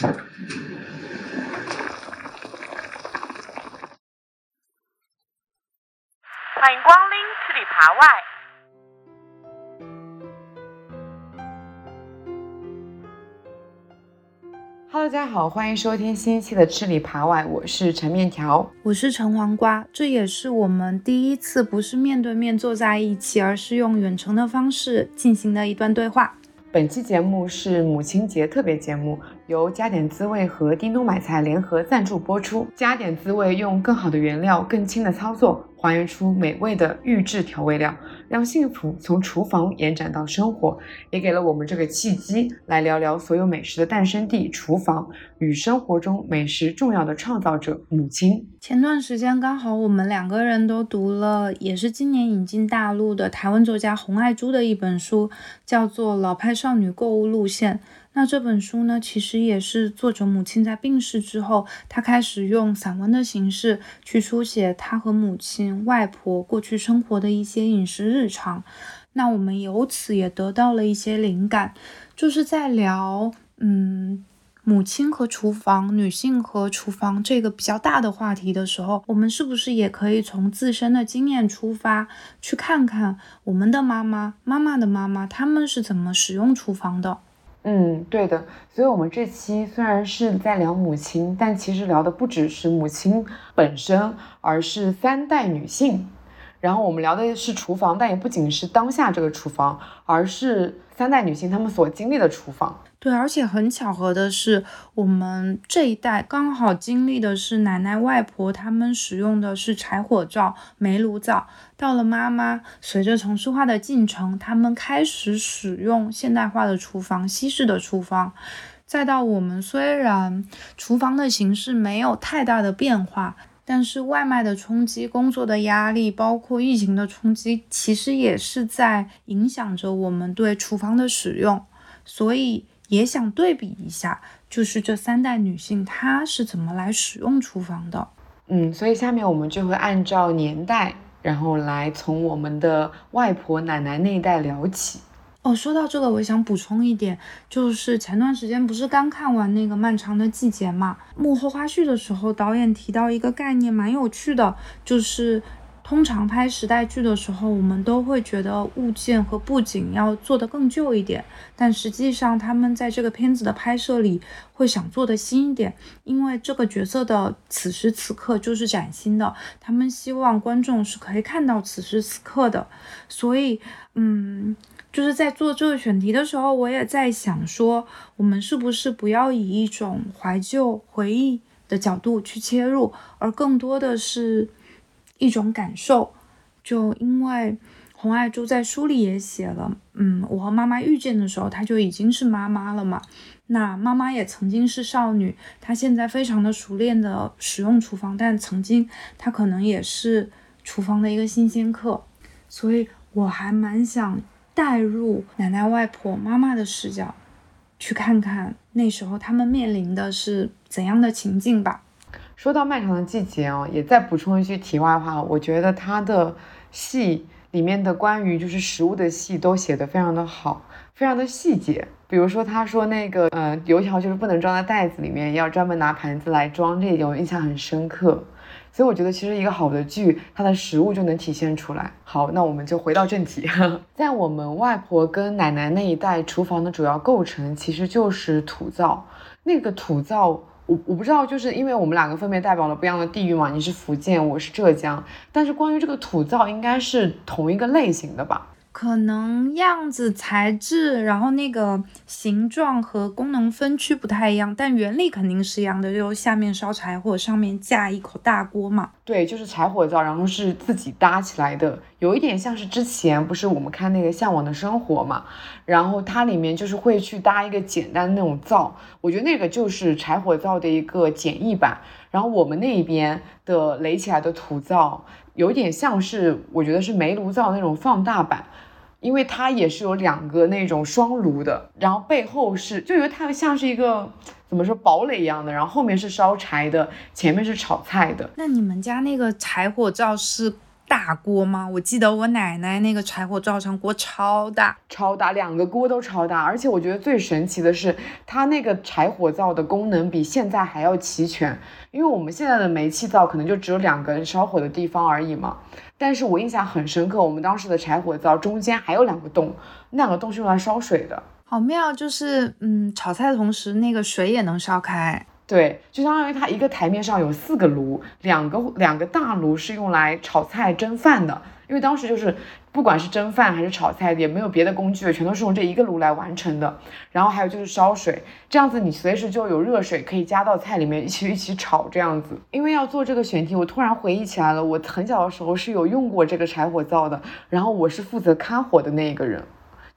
欢迎光临吃里扒外。Hello，大家好，欢迎收听新一期的吃里扒外，我是陈面条，我是陈黄瓜，这也是我们第一次不是面对面坐在一起，而是用远程的方式进行的一段对话。本期节目是母亲节特别节目，由加点滋味和叮咚买菜联合赞助播出。加点滋味用更好的原料、更轻的操作，还原出美味的预制调味料。让幸福从厨房延展到生活，也给了我们这个契机，来聊聊所有美食的诞生地——厨房与生活中美食重要的创造者——母亲。前段时间刚好我们两个人都读了，也是今年引进大陆的台湾作家洪爱珠的一本书，叫做《老派少女购物路线》。那这本书呢，其实也是作者母亲在病逝之后，她开始用散文的形式去书写她和母亲、外婆过去生活的一些饮食日常。那我们由此也得到了一些灵感，就是在聊，嗯，母亲和厨房、女性和厨房这个比较大的话题的时候，我们是不是也可以从自身的经验出发，去看看我们的妈妈、妈妈的妈妈，他们是怎么使用厨房的？嗯，对的。所以，我们这期虽然是在聊母亲，但其实聊的不只是母亲本身，而是三代女性。然后，我们聊的是厨房，但也不仅是当下这个厨房，而是三代女性她们所经历的厨房。对，而且很巧合的是，我们这一代刚好经历的是奶奶、外婆他们使用的是柴火灶、煤炉灶。到了妈妈，随着城市化的进程，他们开始使用现代化的厨房、西式的厨房。再到我们，虽然厨房的形式没有太大的变化，但是外卖的冲击、工作的压力，包括疫情的冲击，其实也是在影响着我们对厨房的使用。所以。也想对比一下，就是这三代女性她是怎么来使用厨房的。嗯，所以下面我们就会按照年代，然后来从我们的外婆、奶奶那一代聊起。哦，说到这个，我想补充一点，就是前段时间不是刚看完那个《漫长的季节》嘛，幕后花絮的时候，导演提到一个概念，蛮有趣的，就是。通常拍时代剧的时候，我们都会觉得物件和布景要做得更旧一点，但实际上他们在这个片子的拍摄里会想做的新一点，因为这个角色的此时此刻就是崭新的，他们希望观众是可以看到此时此刻的，所以，嗯，就是在做这个选题的时候，我也在想说，我们是不是不要以一种怀旧回忆的角度去切入，而更多的是。一种感受，就因为红爱珠在书里也写了，嗯，我和妈妈遇见的时候，她就已经是妈妈了嘛。那妈妈也曾经是少女，她现在非常的熟练的使用厨房，但曾经她可能也是厨房的一个新鲜客，所以我还蛮想带入奶奶、外婆、妈妈的视角，去看看那时候他们面临的是怎样的情境吧。说到漫长的季节哦，也再补充一句题外话，我觉得他的戏里面的关于就是食物的戏都写得非常的好，非常的细节。比如说他说那个呃油条就是不能装在袋子里面，要专门拿盘子来装，这一点我印象很深刻。所以我觉得其实一个好的剧，它的食物就能体现出来。好，那我们就回到正题，在我们外婆跟奶奶那一代，厨房的主要构成其实就是土灶，那个土灶。我我不知道，就是因为我们两个分别代表了不一样的地域嘛，你是福建，我是浙江，但是关于这个土灶，应该是同一个类型的吧？可能样子、材质，然后那个形状和功能分区不太一样，但原理肯定是一样的，就下面烧柴火，上面架一口大锅嘛。对，就是柴火灶，然后是自己搭起来的，有一点像是之前不是我们看那个《向往的生活》嘛，然后它里面就是会去搭一个简单的那种灶，我觉得那个就是柴火灶的一个简易版，然后我们那边的垒起来的土灶，有点像是我觉得是煤炉灶那种放大版。因为它也是有两个那种双炉的，然后背后是就觉得它像是一个怎么说堡垒一样的，然后后面是烧柴的，前面是炒菜的。那你们家那个柴火灶是大锅吗？我记得我奶奶那个柴火灶上锅超大，超大，两个锅都超大。而且我觉得最神奇的是，它那个柴火灶的功能比现在还要齐全。因为我们现在的煤气灶可能就只有两个烧火的地方而已嘛。但是我印象很深刻，我们当时的柴火灶中间还有两个洞，那两个洞是用来烧水的。好妙，就是嗯，炒菜的同时那个水也能烧开。对，就相当于它一个台面上有四个炉，两个两个大炉是用来炒菜蒸饭的。因为当时就是不管是蒸饭还是炒菜，也没有别的工具，全都是用这一个炉来完成的。然后还有就是烧水，这样子你随时就有热水可以加到菜里面一起一起炒这样子。因为要做这个选题，我突然回忆起来了，我很小的时候是有用过这个柴火灶的，然后我是负责看火的那一个人。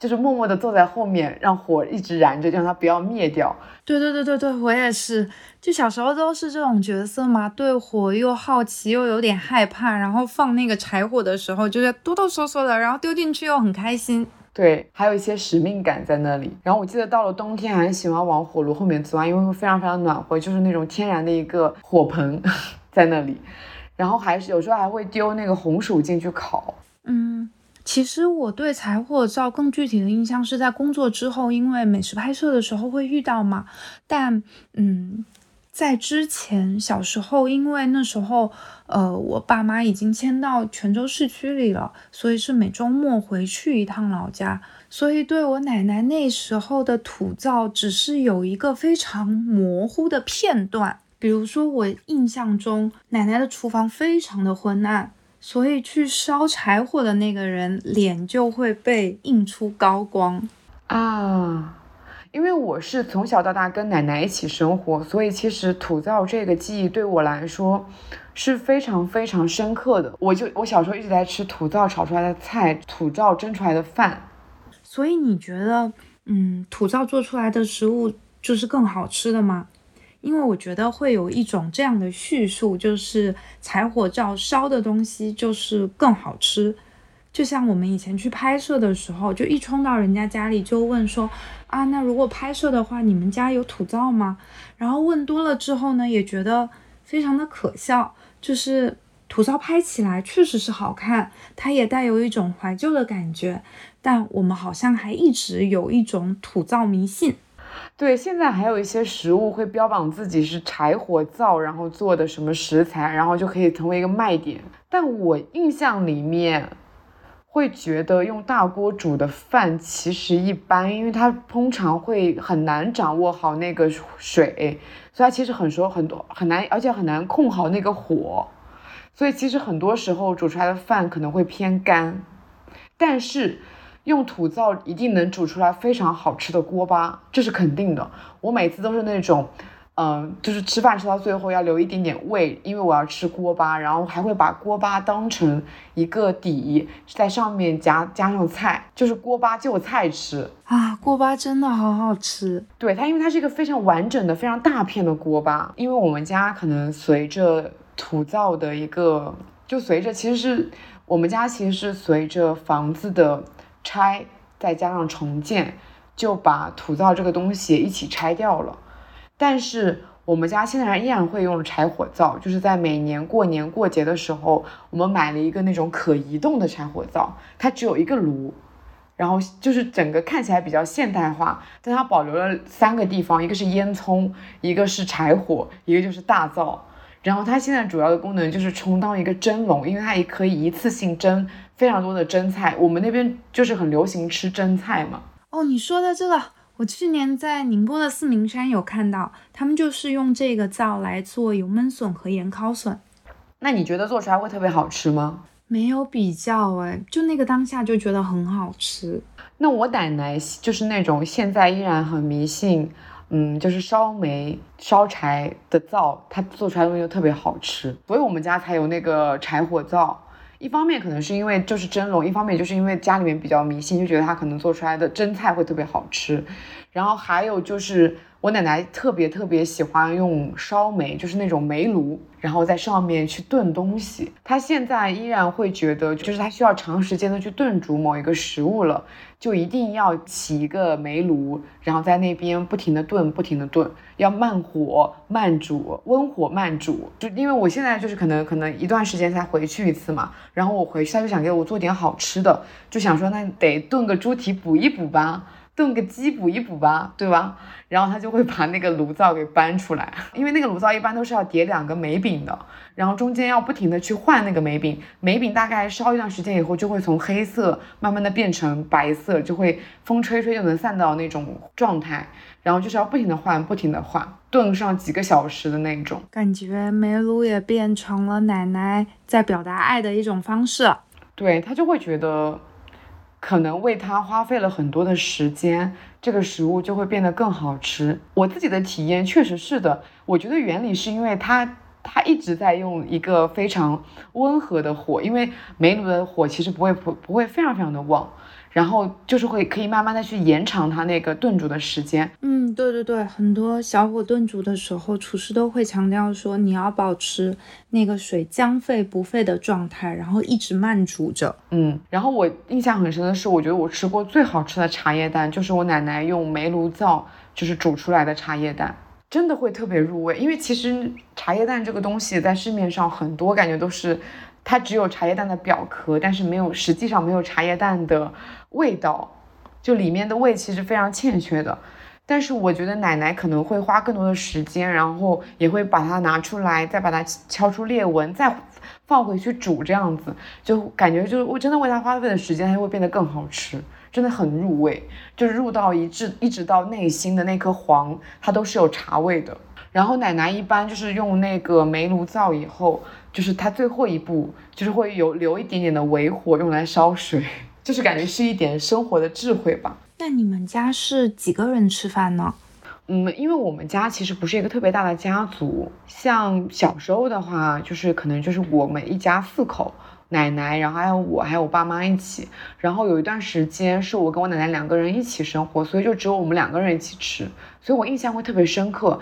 就是默默地坐在后面，让火一直燃着，让它不要灭掉。对对对对对，我也是，就小时候都是这种角色嘛，对火又好奇又有点害怕，然后放那个柴火的时候，就是哆哆嗦嗦的，然后丢进去又很开心。对，还有一些使命感在那里。然后我记得到了冬天，还喜欢往火炉后面钻，因为会非常非常暖和，就是那种天然的一个火盆 在那里。然后还是有时候还会丢那个红薯进去烤。嗯。其实我对柴火灶更具体的印象是在工作之后，因为美食拍摄的时候会遇到嘛。但嗯，在之前小时候，因为那时候呃我爸妈已经迁到泉州市区里了，所以是每周末回去一趟老家，所以对我奶奶那时候的土灶只是有一个非常模糊的片段。比如说我印象中奶奶的厨房非常的昏暗。所以去烧柴火的那个人脸就会被映出高光啊！因为我是从小到大跟奶奶一起生活，所以其实土灶这个记忆对我来说是非常非常深刻的。我就我小时候一直在吃土灶炒出来的菜，土灶蒸出来的饭。所以你觉得，嗯，土灶做出来的食物就是更好吃的吗？因为我觉得会有一种这样的叙述，就是柴火灶烧的东西就是更好吃。就像我们以前去拍摄的时候，就一冲到人家家里就问说啊，那如果拍摄的话，你们家有土灶吗？然后问多了之后呢，也觉得非常的可笑。就是土灶拍起来确实是好看，它也带有一种怀旧的感觉，但我们好像还一直有一种土灶迷信。对，现在还有一些食物会标榜自己是柴火灶，然后做的什么食材，然后就可以成为一个卖点。但我印象里面会觉得用大锅煮的饭其实一般，因为它通常会很难掌握好那个水，所以它其实很说很多很难，而且很难控好那个火，所以其实很多时候煮出来的饭可能会偏干，但是。用土灶一定能煮出来非常好吃的锅巴，这是肯定的。我每次都是那种，嗯，就是吃饭吃到最后要留一点点胃，因为我要吃锅巴，然后还会把锅巴当成一个底，在上面加加上菜，就是锅巴就菜吃啊。锅巴真的好好吃，对它，因为它是一个非常完整的、非常大片的锅巴。因为我们家可能随着土灶的一个，就随着其实是我们家其实是随着房子的。拆，再加上重建，就把土灶这个东西一起拆掉了。但是我们家现在依然会用柴火灶，就是在每年过年过节的时候，我们买了一个那种可移动的柴火灶，它只有一个炉，然后就是整个看起来比较现代化，但它保留了三个地方，一个是烟囱，一个是柴火，一个就是大灶。然后它现在主要的功能就是充当一个蒸笼，因为它也可以一次性蒸非常多的蒸菜。我们那边就是很流行吃蒸菜嘛。哦，你说的这个，我去年在宁波的四明山有看到，他们就是用这个灶来做油焖笋和盐烤笋。那你觉得做出来会特别好吃吗？没有比较哎，就那个当下就觉得很好吃。那我奶奶就是那种现在依然很迷信。嗯，就是烧煤、烧柴的灶，她做出来的东西就特别好吃，所以我们家才有那个柴火灶。一方面可能是因为就是蒸笼，一方面就是因为家里面比较迷信，就觉得他可能做出来的蒸菜会特别好吃。然后还有就是我奶奶特别特别喜欢用烧煤，就是那种煤炉，然后在上面去炖东西。她现在依然会觉得，就是她需要长时间的去炖煮某一个食物了，就一定要起一个煤炉，然后在那边不停的炖，不停的炖，要慢火慢煮，温火慢煮。就因为我现在就是可能可能一段时间才回去一次嘛，然后我回去，她就想给我做点好吃的，就想说那得炖个猪蹄补一补吧。炖个鸡补一补吧，对吧？然后他就会把那个炉灶给搬出来，因为那个炉灶一般都是要叠两个煤饼的，然后中间要不停的去换那个煤饼，煤饼大概烧一段时间以后就会从黑色慢慢的变成白色，就会风吹吹就能散到那种状态，然后就是要不停的换，不停的换，炖上几个小时的那种。感觉煤炉也变成了奶奶在表达爱的一种方式。对他就会觉得。可能为它花费了很多的时间，这个食物就会变得更好吃。我自己的体验确实是的，我觉得原理是因为它它一直在用一个非常温和的火，因为煤炉的火其实不会不不会非常非常的旺。然后就是会可以慢慢的去延长它那个炖煮的时间。嗯，对对对，很多小火炖煮的时候，厨师都会强调说你要保持那个水将沸不沸的状态，然后一直慢煮着。嗯，然后我印象很深的是，我觉得我吃过最好吃的茶叶蛋，就是我奶奶用煤炉灶就是煮出来的茶叶蛋，真的会特别入味。因为其实茶叶蛋这个东西在市面上很多，感觉都是。它只有茶叶蛋的表壳，但是没有，实际上没有茶叶蛋的味道，就里面的味其实非常欠缺的。但是我觉得奶奶可能会花更多的时间，然后也会把它拿出来，再把它敲出裂纹，再放回去煮，这样子就感觉就是我真的为它花费的时间，它就会变得更好吃，真的很入味，就是入到一直一直到内心的那颗黄，它都是有茶味的。然后奶奶一般就是用那个煤炉灶以后。就是它最后一步，就是会有留一点点的微火用来烧水，就是感觉是一点生活的智慧吧。那你们家是几个人吃饭呢？嗯，因为我们家其实不是一个特别大的家族，像小时候的话，就是可能就是我们一家四口，奶奶，然后还有我，还有我爸妈一起。然后有一段时间是我跟我奶奶两个人一起生活，所以就只有我们两个人一起吃，所以我印象会特别深刻。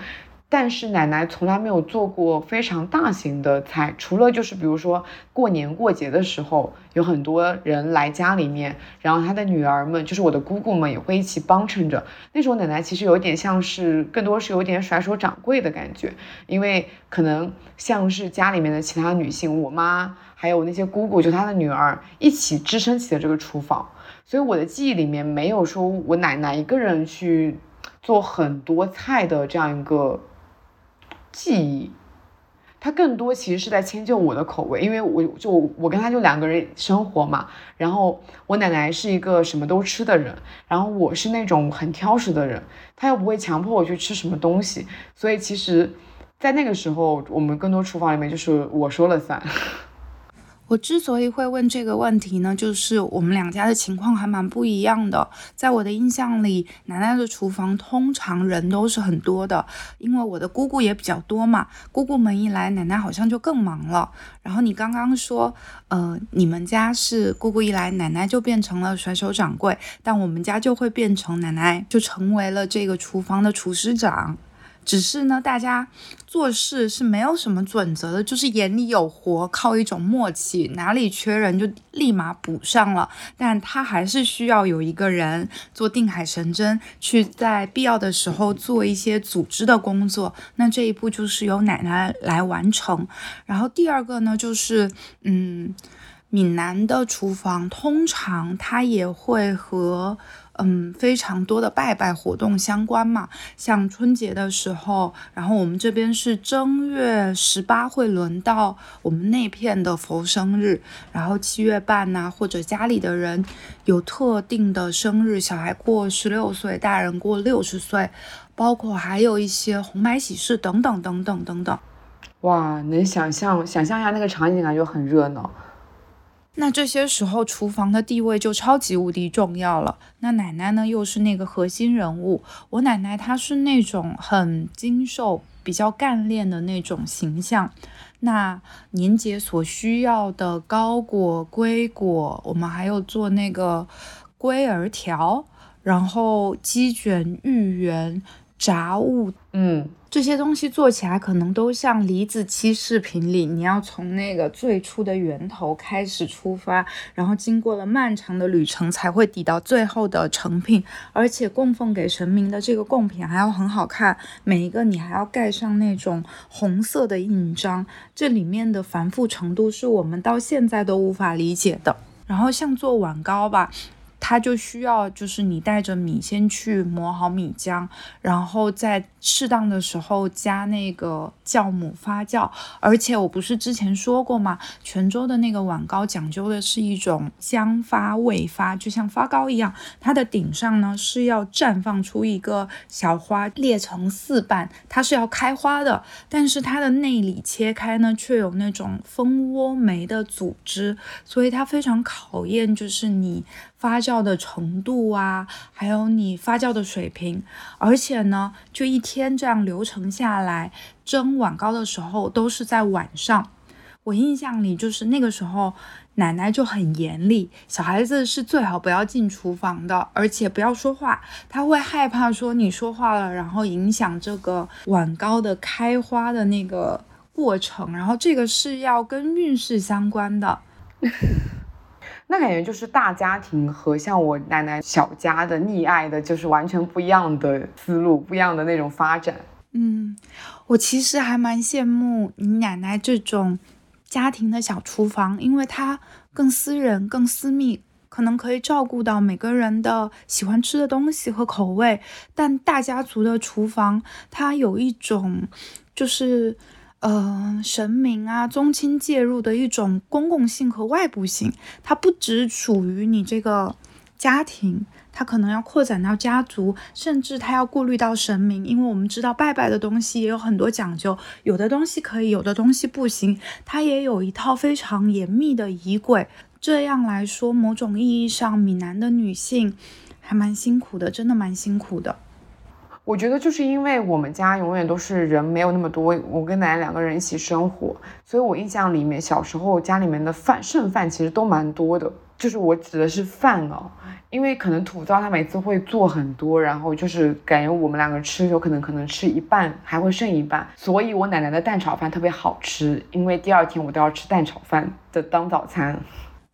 但是奶奶从来没有做过非常大型的菜，除了就是比如说过年过节的时候，有很多人来家里面，然后她的女儿们，就是我的姑姑们也会一起帮衬着。那时候奶奶其实有点像是，更多是有点甩手掌柜的感觉，因为可能像是家里面的其他女性，我妈还有那些姑姑，就她的女儿一起支撑起了这个厨房。所以我的记忆里面没有说我奶奶一个人去做很多菜的这样一个。记忆，他更多其实是在迁就我的口味，因为我就我跟他就两个人生活嘛，然后我奶奶是一个什么都吃的人，然后我是那种很挑食的人，他又不会强迫我去吃什么东西，所以其实，在那个时候，我们更多厨房里面就是我说了算。我之所以会问这个问题呢，就是我们两家的情况还蛮不一样的。在我的印象里，奶奶的厨房通常人都是很多的，因为我的姑姑也比较多嘛。姑姑们一来，奶奶好像就更忙了。然后你刚刚说，呃，你们家是姑姑一来，奶奶就变成了甩手掌柜，但我们家就会变成奶奶就成为了这个厨房的厨师长。只是呢，大家做事是没有什么准则的，就是眼里有活，靠一种默契，哪里缺人就立马补上了。但他还是需要有一个人做定海神针，去在必要的时候做一些组织的工作。那这一步就是由奶奶来完成。然后第二个呢，就是嗯，闽南的厨房通常它也会和。嗯，非常多的拜拜活动相关嘛，像春节的时候，然后我们这边是正月十八会轮到我们那片的佛生日，然后七月半呐，或者家里的人有特定的生日，小孩过十六岁，大人过六十岁，包括还有一些红白喜事等等等等等等。哇，能想象想象一下那个场景，感觉很热闹。那这些时候，厨房的地位就超级无敌重要了。那奶奶呢，又是那个核心人物。我奶奶她是那种很精瘦、比较干练的那种形象。那年节所需要的糕果、龟果，我们还有做那个龟儿条，然后鸡卷、芋圆、炸物，嗯，这些东西做起来可能都像李子柒视频里，你要从那个最初的源头开始出发，然后经过了漫长的旅程才会抵到最后的成品。而且供奉给神明的这个贡品还要很好看，每一个你还要盖上那种红色的印章，这里面的繁复程度是我们到现在都无法理解的。然后像做碗糕吧。它就需要，就是你带着米先去磨好米浆，然后在适当的时候加那个酵母发酵。而且我不是之前说过吗？泉州的那个碗糕讲究的是一种将发未发，就像发糕一样，它的顶上呢是要绽放出一个小花，裂成四瓣，它是要开花的。但是它的内里切开呢，却有那种蜂窝煤的组织，所以它非常考验，就是你。发酵的程度啊，还有你发酵的水平，而且呢，就一天这样流程下来，蒸碗糕的时候都是在晚上。我印象里就是那个时候，奶奶就很严厉，小孩子是最好不要进厨房的，而且不要说话，他会害怕说你说话了，然后影响这个碗糕的开花的那个过程，然后这个是要跟运势相关的。那感觉就是大家庭和像我奶奶小家的溺爱的，就是完全不一样的思路，不一样的那种发展。嗯，我其实还蛮羡慕你奶奶这种家庭的小厨房，因为它更私人、更私密，可能可以照顾到每个人的喜欢吃的东西和口味。但大家族的厨房，它有一种就是。呃，神明啊，宗亲介入的一种公共性和外部性，它不只属于你这个家庭，它可能要扩展到家族，甚至它要顾虑到神明，因为我们知道拜拜的东西也有很多讲究，有的东西可以，有的东西不行，它也有一套非常严密的仪轨。这样来说，某种意义上，闽南的女性还蛮辛苦的，真的蛮辛苦的。我觉得就是因为我们家永远都是人没有那么多，我跟奶奶两个人一起生活，所以我印象里面小时候家里面的饭剩饭其实都蛮多的，就是我指的是饭哦，因为可能土灶他每次会做很多，然后就是感觉我们两个吃有可能可能吃一半还会剩一半，所以我奶奶的蛋炒饭特别好吃，因为第二天我都要吃蛋炒饭的当早餐。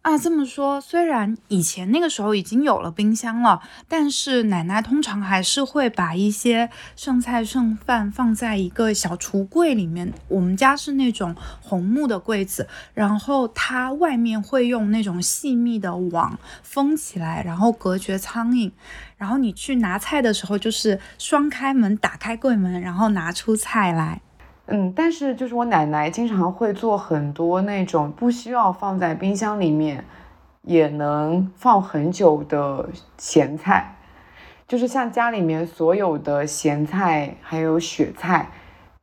啊，这么说，虽然以前那个时候已经有了冰箱了，但是奶奶通常还是会把一些剩菜剩饭放在一个小橱柜里面。我们家是那种红木的柜子，然后它外面会用那种细密的网封起来，然后隔绝苍蝇。然后你去拿菜的时候，就是双开门，打开柜门，然后拿出菜来。嗯，但是就是我奶奶经常会做很多那种不需要放在冰箱里面，也能放很久的咸菜，就是像家里面所有的咸菜、还有雪菜、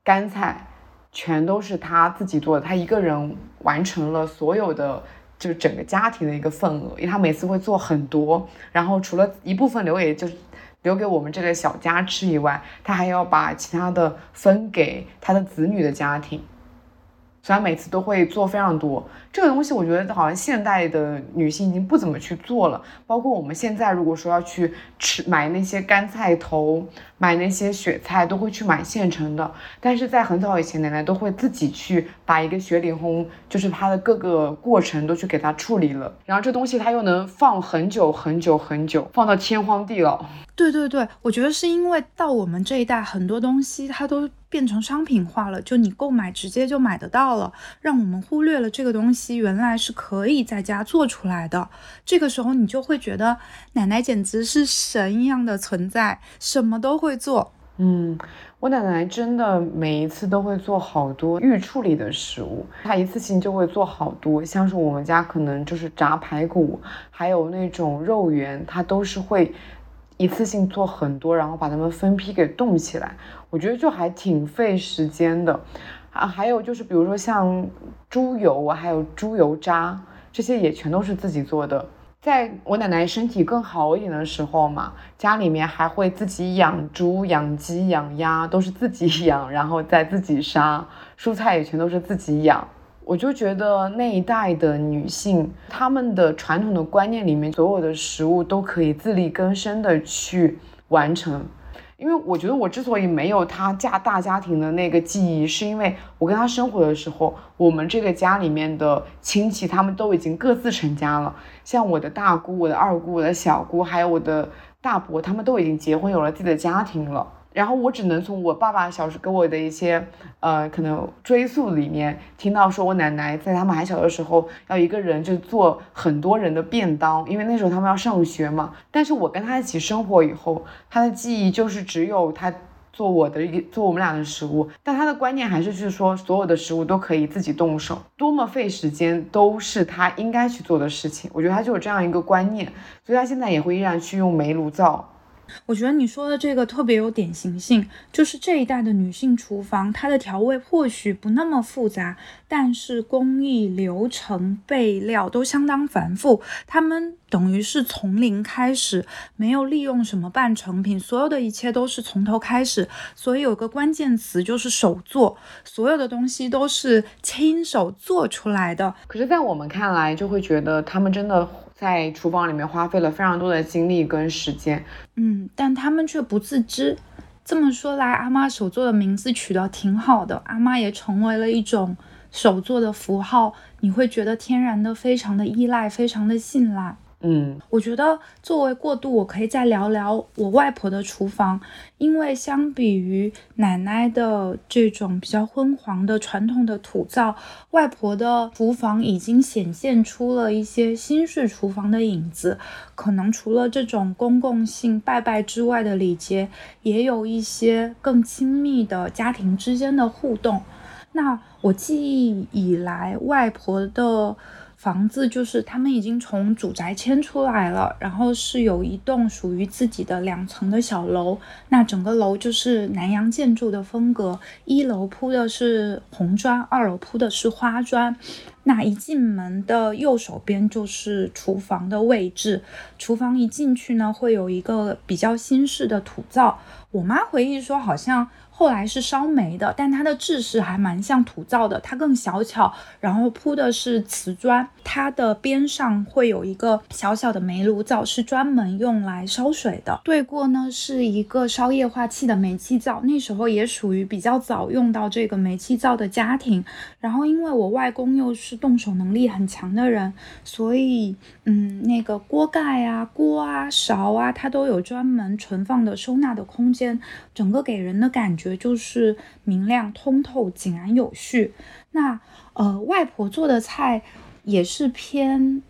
干菜，全都是她自己做的，她一个人完成了所有的，就是整个家庭的一个份额，因为她每次会做很多，然后除了一部分留，也就是。留给我们这个小家吃以外，他还要把其他的分给他的子女的家庭。所以每次都会做非常多这个东西，我觉得好像现代的女性已经不怎么去做了。包括我们现在如果说要去吃买那些干菜头、买那些雪菜，都会去买现成的。但是在很早以前，奶奶都会自己去把一个雪里红，就是它的各个过程都去给它处理了。然后这东西它又能放很久很久很久，放到天荒地老。对对对，我觉得是因为到我们这一代，很多东西它都。变成商品化了，就你购买直接就买得到了，让我们忽略了这个东西原来是可以在家做出来的。这个时候你就会觉得奶奶简直是神一样的存在，什么都会做。嗯，我奶奶真的每一次都会做好多预处理的食物，她一次性就会做好多，像是我们家可能就是炸排骨，还有那种肉圆，她都是会。一次性做很多，然后把它们分批给冻起来，我觉得就还挺费时间的啊。还有就是，比如说像猪油啊，还有猪油渣，这些也全都是自己做的。在我奶奶身体更好一点的时候嘛，家里面还会自己养猪、养鸡、养鸭，都是自己养，然后再自己杀。蔬菜也全都是自己养。我就觉得那一代的女性，她们的传统的观念里面，所有的食物都可以自力更生的去完成。因为我觉得我之所以没有她嫁大家庭的那个记忆，是因为我跟她生活的时候，我们这个家里面的亲戚他们都已经各自成家了，像我的大姑、我的二姑、我的小姑，还有我的大伯，他们都已经结婚有了自己的家庭了。然后我只能从我爸爸小时给我的一些，呃，可能追溯里面听到说，我奶奶在他们还小的时候，要一个人就做很多人的便当，因为那时候他们要上学嘛。但是我跟他一起生活以后，他的记忆就是只有他做我的一做我们俩的食物，但他的观念还是就是说，所有的食物都可以自己动手，多么费时间都是他应该去做的事情。我觉得他就有这样一个观念，所以他现在也会依然去用煤炉灶。我觉得你说的这个特别有典型性，就是这一代的女性厨房，它的调味或许不那么复杂，但是工艺流程、备料都相当繁复。她们等于是从零开始，没有利用什么半成品，所有的一切都是从头开始。所以有个关键词就是手做，所有的东西都是亲手做出来的。可是，在我们看来，就会觉得她们真的。在厨房里面花费了非常多的精力跟时间，嗯，但他们却不自知。这么说来，阿妈手作的名字取得挺好的，阿妈也成为了一种手作的符号，你会觉得天然的非常的依赖，非常的信赖。嗯，我觉得作为过渡，我可以再聊聊我外婆的厨房，因为相比于奶奶的这种比较昏黄的传统的土灶，外婆的厨房已经显现出了一些新式厨房的影子。可能除了这种公共性拜拜之外的礼节，也有一些更亲密的家庭之间的互动。那我记忆以来，外婆的。房子就是他们已经从主宅迁出来了，然后是有一栋属于自己的两层的小楼。那整个楼就是南洋建筑的风格，一楼铺的是红砖，二楼铺的是花砖。那一进门的右手边就是厨房的位置，厨房一进去呢，会有一个比较新式的土灶。我妈回忆说，好像。后来是烧煤的，但它的制式还蛮像土灶的，它更小巧，然后铺的是瓷砖，它的边上会有一个小小的煤炉灶，是专门用来烧水的。对过呢是一个烧液化气的煤气灶，那时候也属于比较早用到这个煤气灶的家庭。然后因为我外公又是动手能力很强的人，所以嗯，那个锅盖啊、锅啊、勺啊，它都有专门存放的收纳的空间，整个给人的感觉。就是明亮通透、井然有序。那呃，外婆做的菜也是偏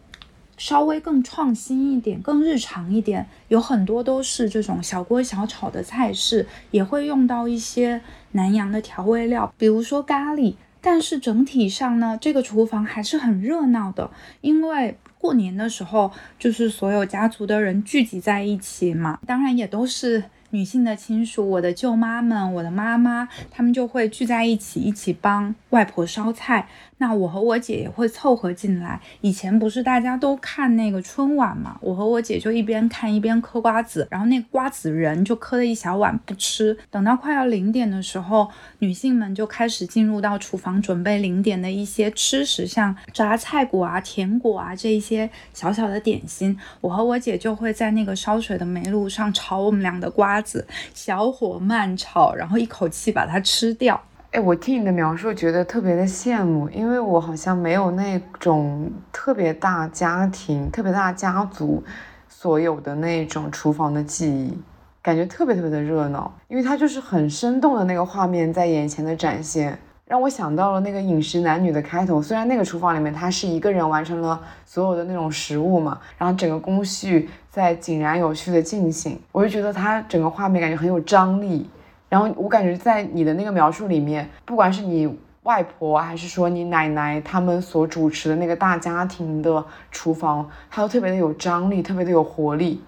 稍微更创新一点、更日常一点，有很多都是这种小锅小炒的菜式，也会用到一些南洋的调味料，比如说咖喱。但是整体上呢，这个厨房还是很热闹的，因为过年的时候就是所有家族的人聚集在一起嘛，当然也都是。女性的亲属，我的舅妈们，我的妈妈，他们就会聚在一起，一起帮外婆烧菜。那我和我姐也会凑合进来。以前不是大家都看那个春晚嘛，我和我姐就一边看一边嗑瓜子，然后那瓜子仁就嗑了一小碗不吃。等到快要零点的时候，女性们就开始进入到厨房准备零点的一些吃食，像榨菜果啊、甜果啊这一些小小的点心。我和我姐就会在那个烧水的煤炉上炒我们俩的瓜子，小火慢炒，然后一口气把它吃掉。哎，我听你的描述，觉得特别的羡慕，因为我好像没有那种特别大家庭、特别大家族所有的那种厨房的记忆，感觉特别特别的热闹，因为它就是很生动的那个画面在眼前的展现，让我想到了那个《饮食男女》的开头。虽然那个厨房里面他是一个人完成了所有的那种食物嘛，然后整个工序在井然有序的进行，我就觉得它整个画面感觉很有张力。然后我感觉在你的那个描述里面，不管是你外婆还是说你奶奶他们所主持的那个大家庭的厨房，它都特别的有张力，特别的有活力。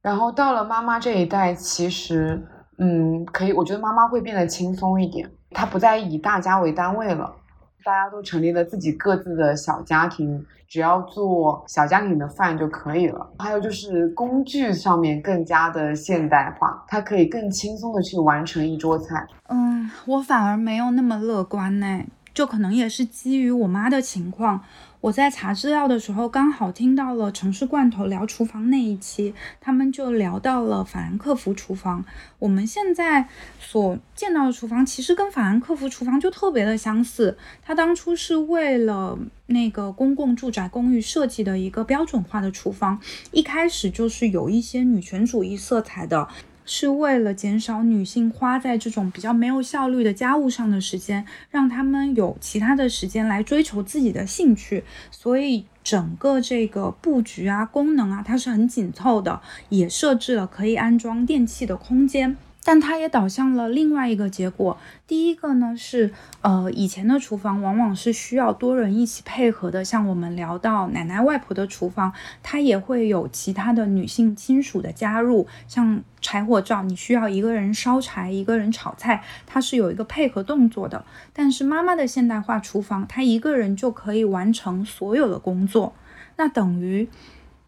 然后到了妈妈这一代，其实，嗯，可以，我觉得妈妈会变得轻松一点，他不再以大家为单位了。大家都成立了自己各自的小家庭，只要做小家庭的饭就可以了。还有就是工具上面更加的现代化，他可以更轻松的去完成一桌菜。嗯，我反而没有那么乐观呢。就可能也是基于我妈的情况。我在查资料的时候，刚好听到了城市罐头聊厨房那一期，他们就聊到了法兰克福厨房。我们现在所见到的厨房，其实跟法兰克福厨房就特别的相似。它当初是为了那个公共住宅公寓设计的一个标准化的厨房，一开始就是有一些女权主义色彩的。是为了减少女性花在这种比较没有效率的家务上的时间，让她们有其他的时间来追求自己的兴趣。所以整个这个布局啊、功能啊，它是很紧凑的，也设置了可以安装电器的空间。但它也导向了另外一个结果。第一个呢是，呃，以前的厨房往往是需要多人一起配合的，像我们聊到奶奶外婆的厨房，它也会有其他的女性亲属的加入，像柴火灶，你需要一个人烧柴，一个人炒菜，它是有一个配合动作的。但是妈妈的现代化厨房，她一个人就可以完成所有的工作，那等于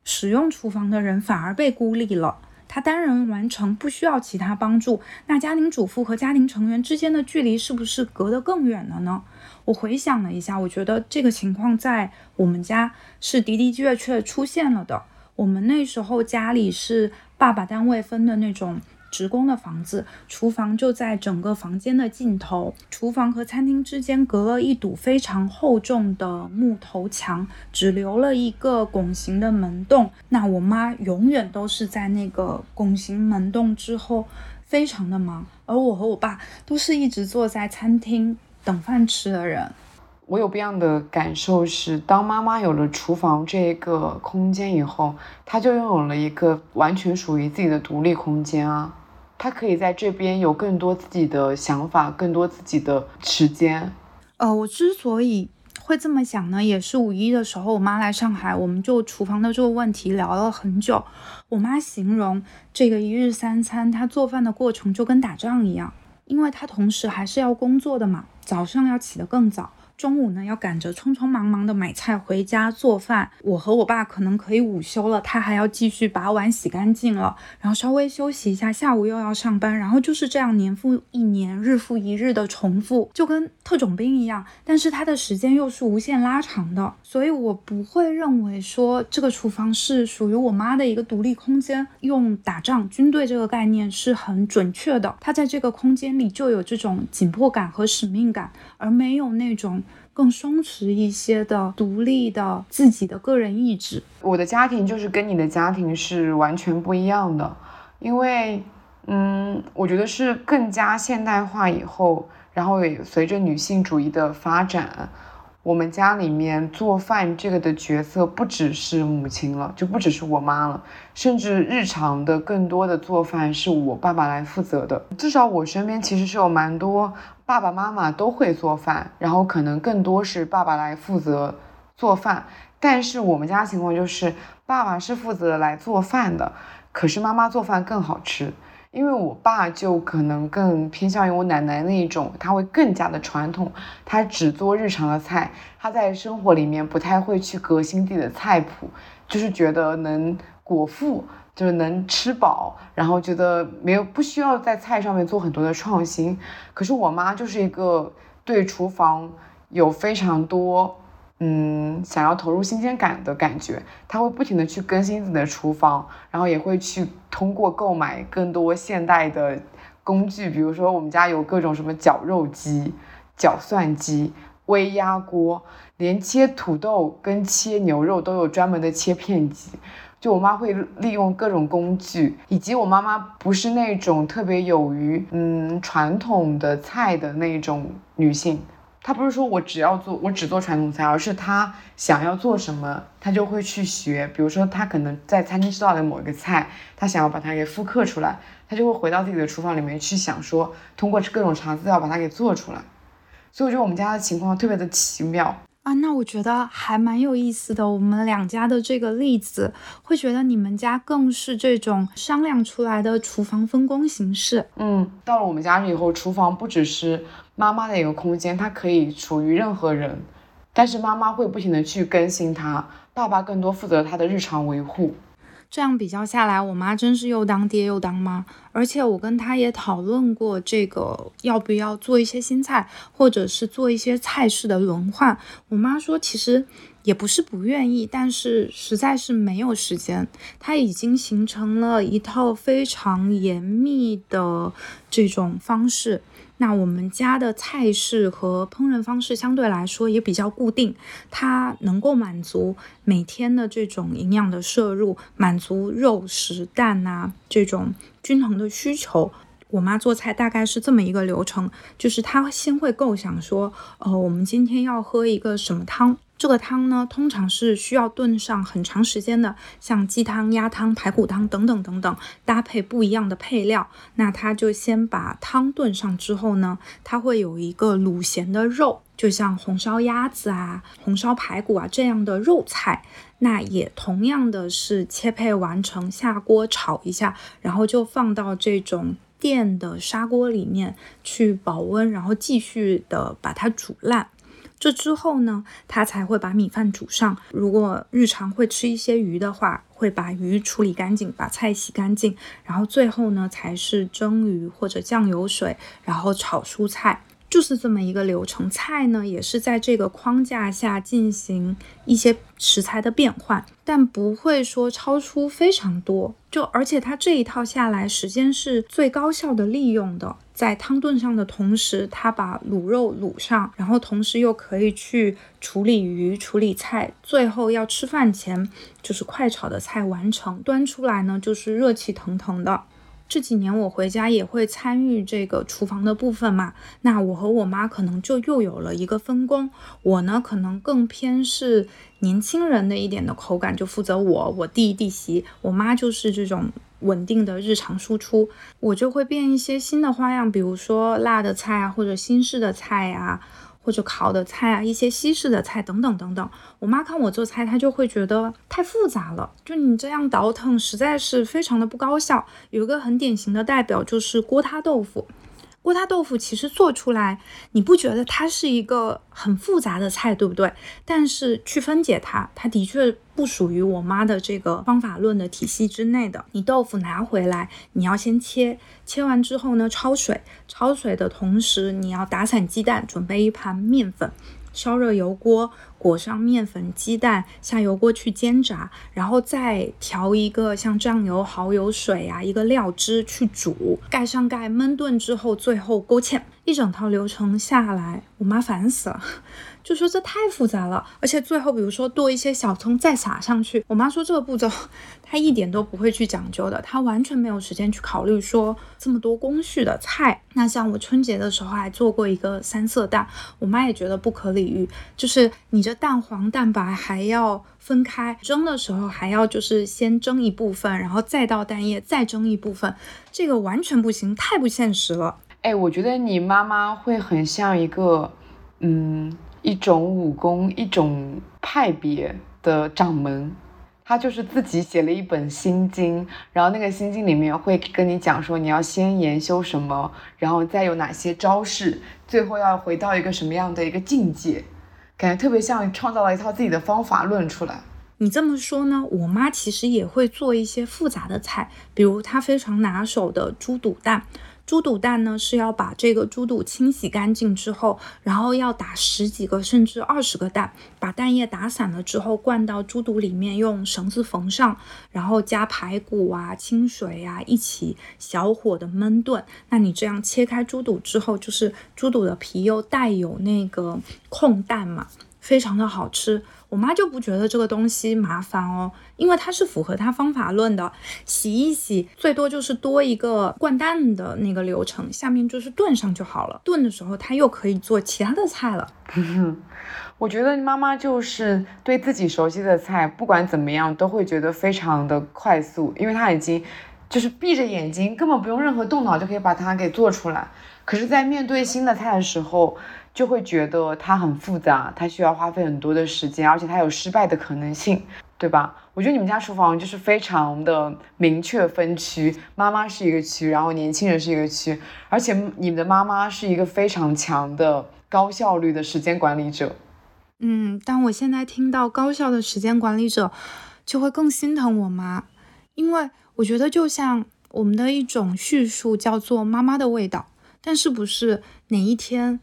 使用厨房的人反而被孤立了。他单人完成，不需要其他帮助。那家庭主妇和家庭成员之间的距离是不是隔得更远了呢？我回想了一下，我觉得这个情况在我们家是的的确确出现了的。我们那时候家里是爸爸单位分的那种。职工的房子，厨房就在整个房间的尽头。厨房和餐厅之间隔了一堵非常厚重的木头墙，只留了一个拱形的门洞。那我妈永远都是在那个拱形门洞之后，非常的忙。而我和我爸都是一直坐在餐厅等饭吃的人。我有不一样的感受是，当妈妈有了厨房这个空间以后，她就拥有了一个完全属于自己的独立空间啊。他可以在这边有更多自己的想法，更多自己的时间。呃，我之所以会这么想呢，也是五一的时候，我妈来上海，我们就厨房的这个问题聊了很久。我妈形容这个一日三餐，她做饭的过程就跟打仗一样，因为她同时还是要工作的嘛，早上要起得更早。中午呢，要赶着匆匆忙忙的买菜回家做饭。我和我爸可能可以午休了，他还要继续把碗洗干净了，然后稍微休息一下，下午又要上班，然后就是这样年复一年，日复一日的重复，就跟特种兵一样。但是他的时间又是无限拉长的，所以我不会认为说这个厨房是属于我妈的一个独立空间。用打仗军队这个概念是很准确的，他在这个空间里就有这种紧迫感和使命感，而没有那种。更松弛一些的独立的自己的个人意志。我的家庭就是跟你的家庭是完全不一样的，因为，嗯，我觉得是更加现代化以后，然后也随着女性主义的发展。我们家里面做饭这个的角色不只是母亲了，就不只是我妈了，甚至日常的更多的做饭是我爸爸来负责的。至少我身边其实是有蛮多爸爸妈妈都会做饭，然后可能更多是爸爸来负责做饭。但是我们家情况就是爸爸是负责来做饭的，可是妈妈做饭更好吃。因为我爸就可能更偏向于我奶奶那一种，他会更加的传统，他只做日常的菜，他在生活里面不太会去革新自己的菜谱，就是觉得能果腹，就是能吃饱，然后觉得没有不需要在菜上面做很多的创新。可是我妈就是一个对厨房有非常多。嗯，想要投入新鲜感的感觉，他会不停的去更新自己的厨房，然后也会去通过购买更多现代的工具，比如说我们家有各种什么绞肉机、绞蒜机、微压锅，连切土豆跟切牛肉都有专门的切片机。就我妈会利用各种工具，以及我妈妈不是那种特别有于嗯传统的菜的那种女性。他不是说我只要做，我只做传统菜，而是他想要做什么，他就会去学。比如说，他可能在餐厅吃到的某一个菜，他想要把它给复刻出来，他就会回到自己的厨房里面去想说，通过各种查资料把它给做出来。所以我觉得我们家的情况特别的奇妙。啊，那我觉得还蛮有意思的。我们两家的这个例子，会觉得你们家更是这种商量出来的厨房分工形式。嗯，到了我们家以后，厨房不只是妈妈的一个空间，它可以属于任何人，但是妈妈会不停的去更新它，爸爸更多负责他的日常维护。这样比较下来，我妈真是又当爹又当妈。而且我跟她也讨论过这个要不要做一些新菜，或者是做一些菜式的轮换。我妈说其实也不是不愿意，但是实在是没有时间。她已经形成了一套非常严密的这种方式。那我们家的菜式和烹饪方式相对来说也比较固定，它能够满足每天的这种营养的摄入，满足肉食蛋呐这种均衡的需求。我妈做菜大概是这么一个流程，就是她先会构想说，呃，我们今天要喝一个什么汤。这个汤呢，通常是需要炖上很长时间的，像鸡汤、鸭汤、排骨汤等等等等，搭配不一样的配料。那它就先把汤炖上之后呢，它会有一个卤咸的肉，就像红烧鸭子啊、红烧排骨啊这样的肉菜。那也同样的是切配完成，下锅炒一下，然后就放到这种电的砂锅里面去保温，然后继续的把它煮烂。这之后呢，他才会把米饭煮上。如果日常会吃一些鱼的话，会把鱼处理干净，把菜洗干净，然后最后呢才是蒸鱼或者酱油水，然后炒蔬菜。就是这么一个流程，菜呢也是在这个框架下进行一些食材的变换，但不会说超出非常多。就而且它这一套下来，时间是最高效的利用的，在汤炖上的同时，它把卤肉卤上，然后同时又可以去处理鱼、处理菜，最后要吃饭前就是快炒的菜完成，端出来呢就是热气腾腾的。这几年我回家也会参与这个厨房的部分嘛，那我和我妈可能就又有了一个分工。我呢可能更偏是年轻人的一点的口感，就负责我、我弟弟媳。我妈就是这种稳定的日常输出，我就会变一些新的花样，比如说辣的菜啊，或者新式的菜呀。或者烤的菜啊，一些西式的菜等等等等。我妈看我做菜，她就会觉得太复杂了，就你这样倒腾，实在是非常的不高效。有一个很典型的代表就是锅塌豆腐。锅塌豆腐其实做出来，你不觉得它是一个很复杂的菜，对不对？但是去分解它，它的确不属于我妈的这个方法论的体系之内的。你豆腐拿回来，你要先切，切完之后呢，焯水，焯水的同时，你要打散鸡蛋，准备一盘面粉。烧热油锅，裹上面粉、鸡蛋，下油锅去煎炸，然后再调一个像酱油、蚝油、水啊，一个料汁去煮，盖上盖焖炖之后，最后勾芡，一整套流程下来，我妈烦死了。就说这太复杂了，而且最后比如说剁一些小葱再撒上去，我妈说这个步骤她一点都不会去讲究的，她完全没有时间去考虑说这么多工序的菜。那像我春节的时候还做过一个三色蛋，我妈也觉得不可理喻，就是你这蛋黄蛋白还要分开蒸的时候还要就是先蒸一部分，然后再倒蛋液再蒸一部分，这个完全不行，太不现实了。哎，我觉得你妈妈会很像一个，嗯。一种武功，一种派别的掌门，他就是自己写了一本心经，然后那个心经里面会跟你讲说，你要先研修什么，然后再有哪些招式，最后要回到一个什么样的一个境界，感觉特别像创造了一套自己的方法论出来。你这么说呢？我妈其实也会做一些复杂的菜，比如她非常拿手的猪肚蛋。猪肚蛋呢是要把这个猪肚清洗干净之后，然后要打十几个甚至二十个蛋，把蛋液打散了之后灌到猪肚里面，用绳子缝上，然后加排骨啊、清水啊一起小火的焖炖。那你这样切开猪肚之后，就是猪肚的皮又带有那个控蛋嘛，非常的好吃。我妈就不觉得这个东西麻烦哦，因为它是符合她方法论的。洗一洗，最多就是多一个灌蛋的那个流程，下面就是炖上就好了。炖的时候，她又可以做其他的菜了。我觉得妈妈就是对自己熟悉的菜，不管怎么样都会觉得非常的快速，因为她已经就是闭着眼睛，根本不用任何动脑就可以把它给做出来。可是，在面对新的菜的时候，就会觉得它很复杂，它需要花费很多的时间，而且它有失败的可能性，对吧？我觉得你们家厨房就是非常的明确分区，妈妈是一个区，然后年轻人是一个区，而且你们的妈妈是一个非常强的高效率的时间管理者。嗯，当我现在听到高效的时间管理者，就会更心疼我妈，因为我觉得就像我们的一种叙述叫做妈妈的味道，但是不是哪一天，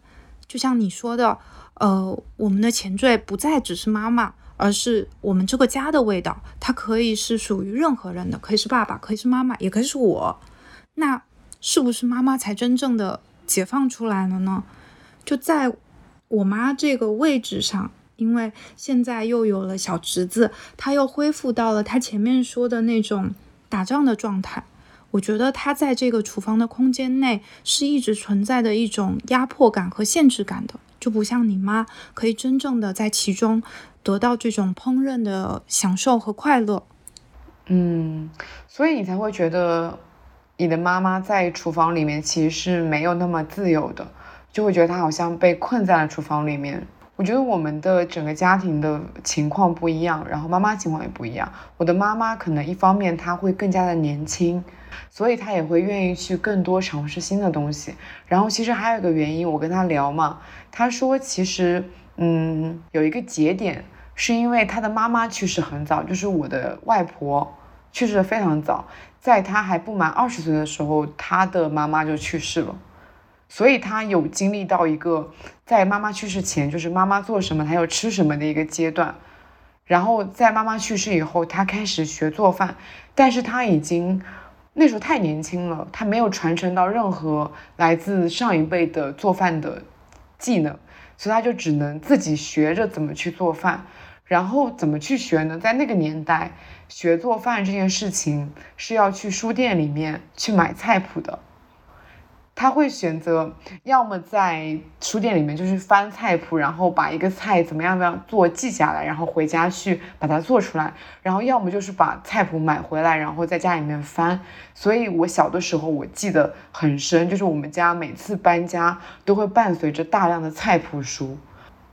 就像你说的，呃，我们的前缀不再只是妈妈，而是我们这个家的味道，它可以是属于任何人的，可以是爸爸，可以是妈妈，也可以是我。那是不是妈妈才真正的解放出来了呢？就在我妈这个位置上。因为现在又有了小侄子，他又恢复到了他前面说的那种打仗的状态。我觉得他在这个厨房的空间内是一直存在的一种压迫感和限制感的，就不像你妈可以真正的在其中得到这种烹饪的享受和快乐。嗯，所以你才会觉得你的妈妈在厨房里面其实是没有那么自由的，就会觉得她好像被困在了厨房里面。我觉得我们的整个家庭的情况不一样，然后妈妈情况也不一样。我的妈妈可能一方面她会更加的年轻，所以他也会愿意去更多尝试新的东西。然后其实还有一个原因，我跟他聊嘛，他说其实嗯有一个节点是因为他的妈妈去世很早，就是我的外婆去世的非常早，在他还不满二十岁的时候，他的妈妈就去世了。所以他有经历到一个在妈妈去世前，就是妈妈做什么，他要吃什么的一个阶段。然后在妈妈去世以后，他开始学做饭，但是他已经那时候太年轻了，他没有传承到任何来自上一辈的做饭的技能，所以他就只能自己学着怎么去做饭。然后怎么去学呢？在那个年代，学做饭这件事情是要去书店里面去买菜谱的。他会选择要么在书店里面就是翻菜谱，然后把一个菜怎么样怎么样做记下来，然后回家去把它做出来，然后要么就是把菜谱买回来，然后在家里面翻。所以我小的时候我记得很深，就是我们家每次搬家都会伴随着大量的菜谱书。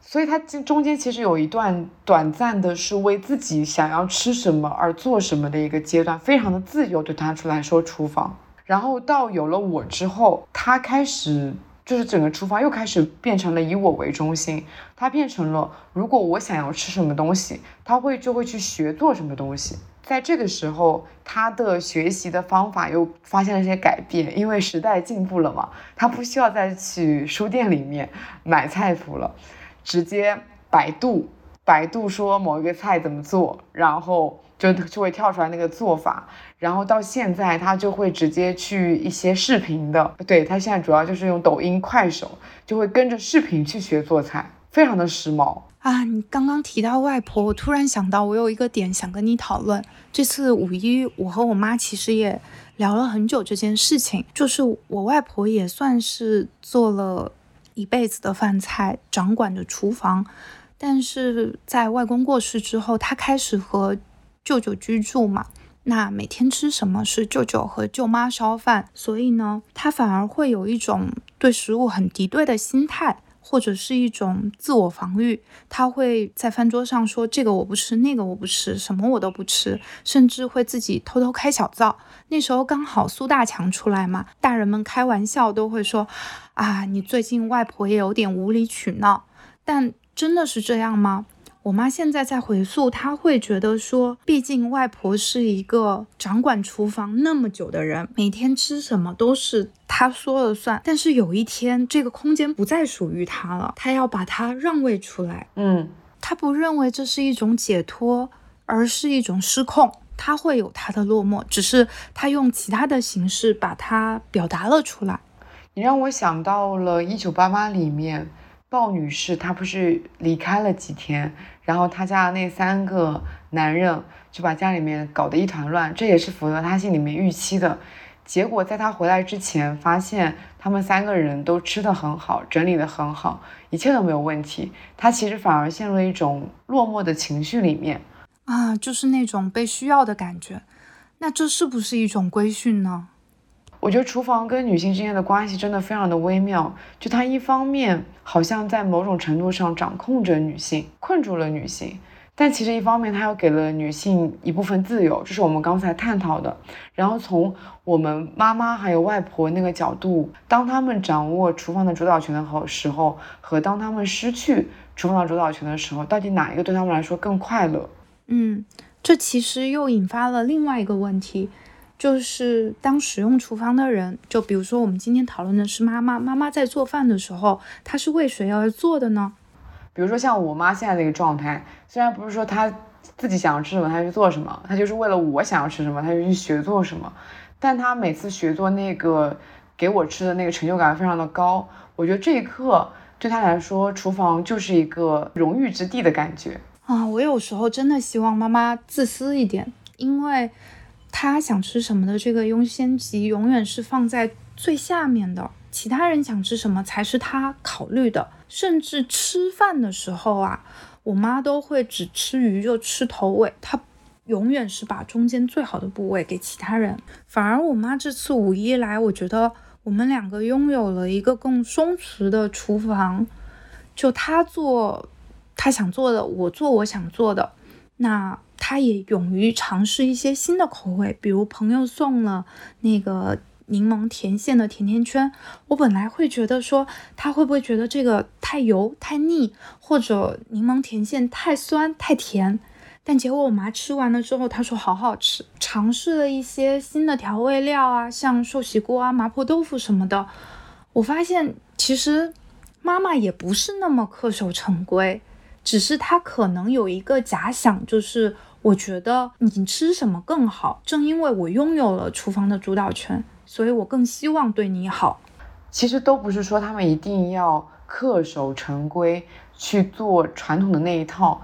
所以他中间其实有一段短暂的是为自己想要吃什么而做什么的一个阶段，非常的自由对他出来说厨房。然后到有了我之后，他开始就是整个厨房又开始变成了以我为中心。他变成了，如果我想要吃什么东西，他会就会去学做什么东西。在这个时候，他的学习的方法又发现了一些改变，因为时代进步了嘛，他不需要再去书店里面 买菜谱了，直接百度，百度说某一个菜怎么做，然后。就就会跳出来那个做法，然后到现在他就会直接去一些视频的，对他现在主要就是用抖音、快手，就会跟着视频去学做菜，非常的时髦啊！你刚刚提到外婆，我突然想到，我有一个点想跟你讨论。这次五一，我和我妈其实也聊了很久这件事情，就是我外婆也算是做了一辈子的饭菜，掌管着厨房，但是在外公过世之后，她开始和舅舅居住嘛，那每天吃什么是舅舅和舅妈烧饭，所以呢，他反而会有一种对食物很敌对的心态，或者是一种自我防御。他会在饭桌上说这个我不吃，那个我不吃，什么我都不吃，甚至会自己偷偷开小灶。那时候刚好苏大强出来嘛，大人们开玩笑都会说啊，你最近外婆也有点无理取闹。但真的是这样吗？我妈现在在回溯，她会觉得说，毕竟外婆是一个掌管厨房那么久的人，每天吃什么都是她说了算。但是有一天，这个空间不再属于她了，她要把它让位出来。嗯，她不认为这是一种解脱，而是一种失控。她会有她的落寞，只是她用其他的形式把它表达了出来。你让我想到了《一九八八》里面。鲍女士她不是离开了几天，然后他家的那三个男人就把家里面搞得一团乱，这也是符合他心里面预期的。结果在他回来之前，发现他们三个人都吃得很好，整理得很好，一切都没有问题。他其实反而陷入了一种落寞的情绪里面啊，就是那种被需要的感觉。那这是不是一种规训呢？我觉得厨房跟女性之间的关系真的非常的微妙，就它一方面好像在某种程度上掌控着女性，困住了女性，但其实一方面它又给了女性一部分自由，这是我们刚才探讨的。然后从我们妈妈还有外婆那个角度，当他们掌握厨房的主导权的时候，和当他们失去厨房的主导权的时候，到底哪一个对他们来说更快乐？嗯。这其实又引发了另外一个问题，就是当使用厨房的人，就比如说我们今天讨论的是妈妈，妈妈在做饭的时候，她是为谁而做的呢？比如说像我妈现在这个状态，虽然不是说她自己想要吃什么她去做什么，她就是为了我想要吃什么她就去学做什么，但她每次学做那个给我吃的那个成就感非常的高，我觉得这一刻对她来说，厨房就是一个荣誉之地的感觉啊。我有时候真的希望妈妈自私一点，因为她想吃什么的这个优先级永远是放在最下面的。其他人想吃什么才是他考虑的，甚至吃饭的时候啊，我妈都会只吃鱼就吃头尾，她永远是把中间最好的部位给其他人。反而我妈这次五一来，我觉得我们两个拥有了一个更松弛的厨房，就她做她想做的，我做我想做的，那她也勇于尝试一些新的口味，比如朋友送了那个。柠檬甜馅的甜甜圈，我本来会觉得说他会不会觉得这个太油太腻，或者柠檬甜馅太酸太甜，但结果我妈吃完了之后，她说好好吃。尝试了一些新的调味料啊，像寿喜锅啊、麻婆豆腐什么的，我发现其实妈妈也不是那么恪守成规，只是他可能有一个假想，就是我觉得你吃什么更好，正因为我拥有了厨房的主导权。所以我更希望对你好。其实都不是说他们一定要恪守成规去做传统的那一套，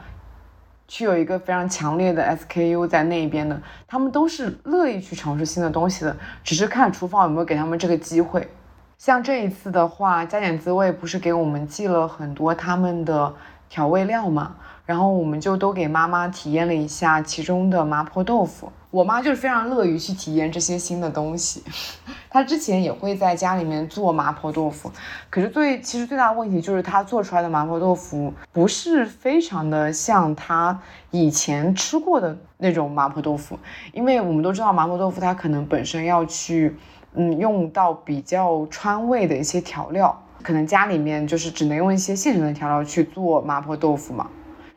去有一个非常强烈的 SKU 在那一边的，他们都是乐意去尝试新的东西的，只是看厨房有没有给他们这个机会。像这一次的话，加点滋味不是给我们寄了很多他们的调味料嘛？然后我们就都给妈妈体验了一下其中的麻婆豆腐。我妈就是非常乐于去体验这些新的东西，她之前也会在家里面做麻婆豆腐，可是最其实最大的问题就是她做出来的麻婆豆腐不是非常的像她以前吃过的那种麻婆豆腐，因为我们都知道麻婆豆腐它可能本身要去嗯用到比较川味的一些调料，可能家里面就是只能用一些现成的调料去做麻婆豆腐嘛，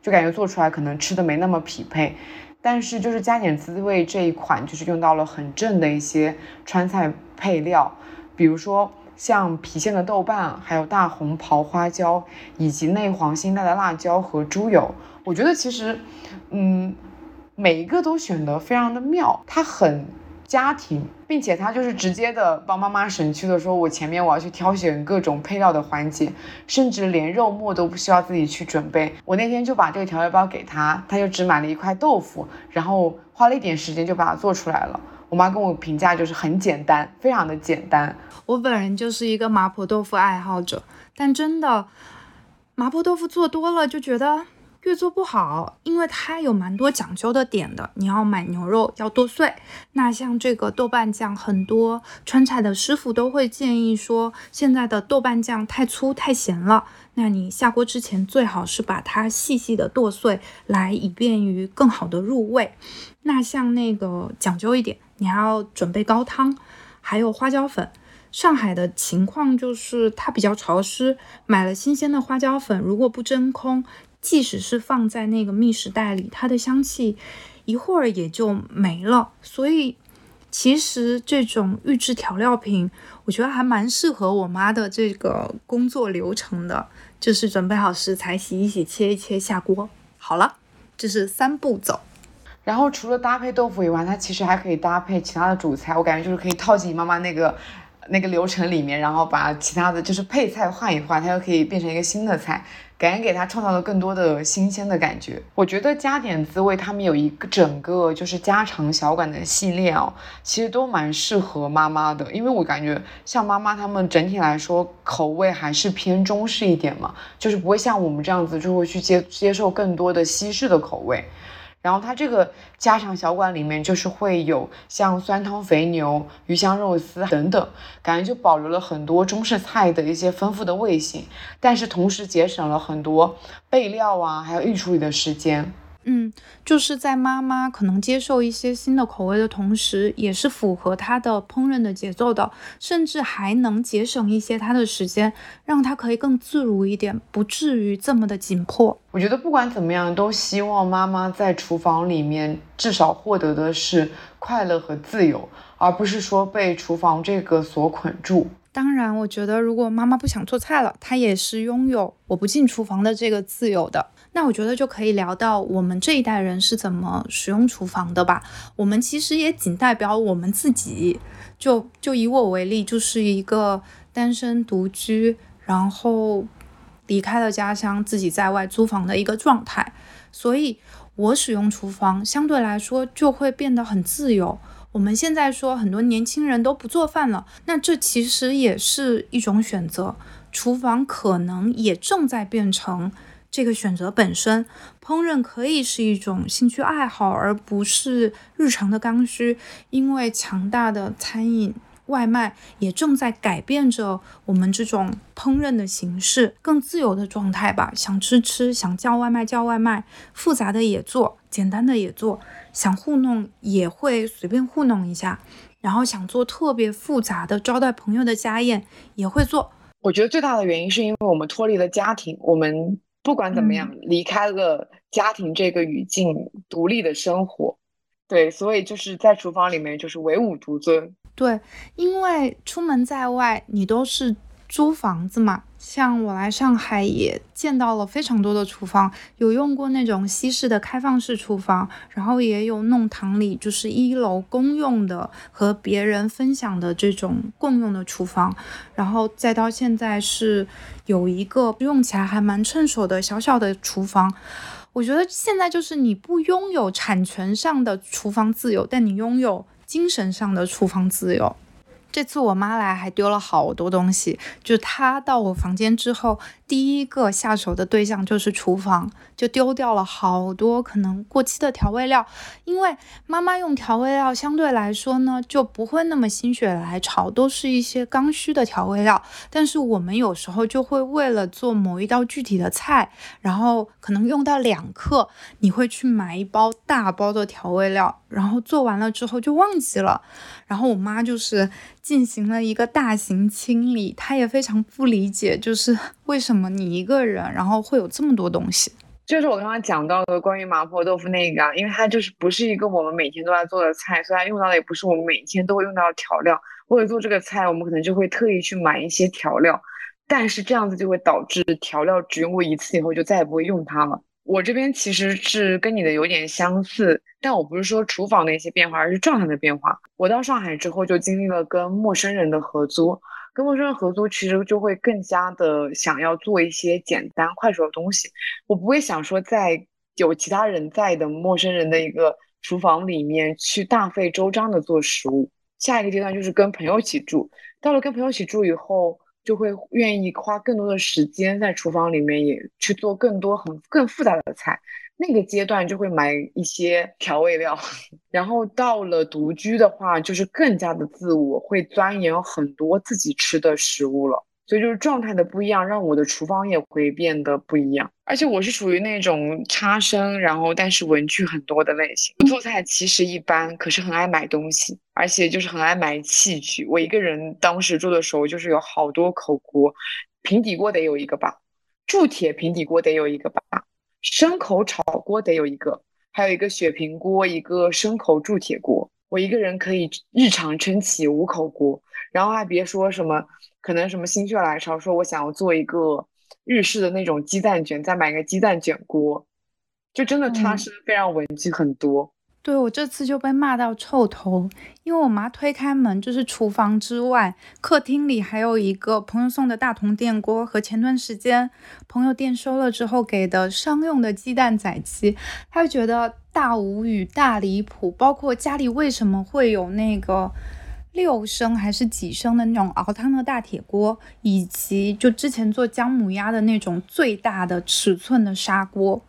就感觉做出来可能吃的没那么匹配。但是就是加点滋味这一款，就是用到了很正的一些川菜配料，比如说像郫县的豆瓣，还有大红袍花椒，以及内黄新带的辣椒和猪油。我觉得其实，嗯，每一个都选得非常的妙，它很。家庭，并且他就是直接的帮妈妈省去了说我前面我要去挑选各种配料的环节，甚至连肉末都不需要自己去准备。我那天就把这个调味包给他，他就只买了一块豆腐，然后花了一点时间就把它做出来了。我妈跟我评价就是很简单，非常的简单。我本人就是一个麻婆豆腐爱好者，但真的麻婆豆腐做多了就觉得。越做不好，因为它有蛮多讲究的点的。你要买牛肉要剁碎，那像这个豆瓣酱，很多川菜的师傅都会建议说，现在的豆瓣酱太粗太咸了。那你下锅之前最好是把它细细的剁碎，来以便于更好的入味。那像那个讲究一点，你还要准备高汤，还有花椒粉。上海的情况就是它比较潮湿，买了新鲜的花椒粉，如果不真空。即使是放在那个密实袋里，它的香气一会儿也就没了。所以，其实这种预制调料品，我觉得还蛮适合我妈的这个工作流程的，就是准备好食材，洗一洗，切一切，下锅，好了，这是三步走。然后除了搭配豆腐以外，它其实还可以搭配其他的主菜，我感觉就是可以套进妈妈那个那个流程里面，然后把其他的就是配菜换一换，它又可以变成一个新的菜。感觉给它创造了更多的新鲜的感觉。我觉得加点滋味，他们有一个整个就是家常小馆的系列哦，其实都蛮适合妈妈的。因为我感觉像妈妈他们整体来说口味还是偏中式一点嘛，就是不会像我们这样子就会去接接受更多的西式的口味。然后它这个家常小馆里面就是会有像酸汤肥牛、鱼香肉丝等等，感觉就保留了很多中式菜的一些丰富的味型，但是同时节省了很多备料啊，还有预处理的时间。嗯，就是在妈妈可能接受一些新的口味的同时，也是符合她的烹饪的节奏的，甚至还能节省一些她的时间，让她可以更自如一点，不至于这么的紧迫。我觉得不管怎么样，都希望妈妈在厨房里面至少获得的是快乐和自由，而不是说被厨房这个所捆住。当然，我觉得如果妈妈不想做菜了，她也是拥有我不进厨房的这个自由的。那我觉得就可以聊到我们这一代人是怎么使用厨房的吧。我们其实也仅代表我们自己，就就以我为例，就是一个单身独居，然后离开了家乡，自己在外租房的一个状态。所以，我使用厨房相对来说就会变得很自由。我们现在说很多年轻人都不做饭了，那这其实也是一种选择。厨房可能也正在变成。这个选择本身，烹饪可以是一种兴趣爱好，而不是日常的刚需。因为强大的餐饮外卖也正在改变着我们这种烹饪的形式，更自由的状态吧。想吃吃，想叫外卖叫外卖，复杂的也做，简单的也做，想糊弄也会随便糊弄一下。然后想做特别复杂的招待朋友的家宴也会做。我觉得最大的原因是因为我们脱离了家庭，我们。不管怎么样，离开了家庭这个语境，独立的生活，对，所以就是在厨房里面就是唯吾独尊。对，因为出门在外，你都是。租房子嘛，像我来上海也见到了非常多的厨房，有用过那种西式的开放式厨房，然后也有弄堂里就是一楼公用的和别人分享的这种共用的厨房，然后再到现在是有一个用起来还蛮趁手的小小的厨房。我觉得现在就是你不拥有产权上的厨房自由，但你拥有精神上的厨房自由。这次我妈来还丢了好多东西，就她到我房间之后，第一个下手的对象就是厨房，就丢掉了好多可能过期的调味料。因为妈妈用调味料相对来说呢，就不会那么心血来潮，都是一些刚需的调味料。但是我们有时候就会为了做某一道具体的菜，然后可能用到两克，你会去买一包大包的调味料，然后做完了之后就忘记了。然后我妈就是。进行了一个大型清理，她也非常不理解，就是 为什么你一个人，然后会有这么多东西。就是我刚刚讲到的关于麻婆豆腐那个，因为它就是不是一个我们每天都在做的菜，所以它用到的也不是我们每天都会用到的调料。为了做这个菜，我们可能就会特意去买一些调料，但是这样子就会导致调料只用过一次以后就再也不会用它了。我这边其实是跟你的有点相似，但我不是说厨房的一些变化，而是状态的变化。我到上海之后就经历了跟陌生人的合租，跟陌生人合租其实就会更加的想要做一些简单快手的东西。我不会想说在有其他人在的陌生人的一个厨房里面去大费周章的做食物。下一个阶段就是跟朋友一起住，到了跟朋友一起住以后。就会愿意花更多的时间在厨房里面，也去做更多很更复杂的菜。那个阶段就会买一些调味料，然后到了独居的话，就是更加的自我，会钻研很多自己吃的食物了。所以就是状态的不一样，让我的厨房也会变得不一样。而且我是属于那种差生，然后但是文具很多的类型。做菜其实一般，可是很爱买东西，而且就是很爱买器具。我一个人当时住的时候，就是有好多口锅，平底锅得有一个吧，铸铁平底锅得有一个吧，生口炒锅得有一个，还有一个雪平锅，一个生口铸铁锅。我一个人可以日常撑起五口锅，然后还别说什么。可能什么心血来潮，说我想要做一个日式的那种鸡蛋卷，再买个鸡蛋卷锅，就真的差生非常文具很多。对我这次就被骂到臭头，因为我妈推开门就是厨房之外，客厅里还有一个朋友送的大铜电锅和前段时间朋友店收了之后给的商用的鸡蛋仔机，她就觉得大无语、大离谱，包括家里为什么会有那个。六升还是几升的那种熬汤的大铁锅，以及就之前做姜母鸭的那种最大的尺寸的砂锅。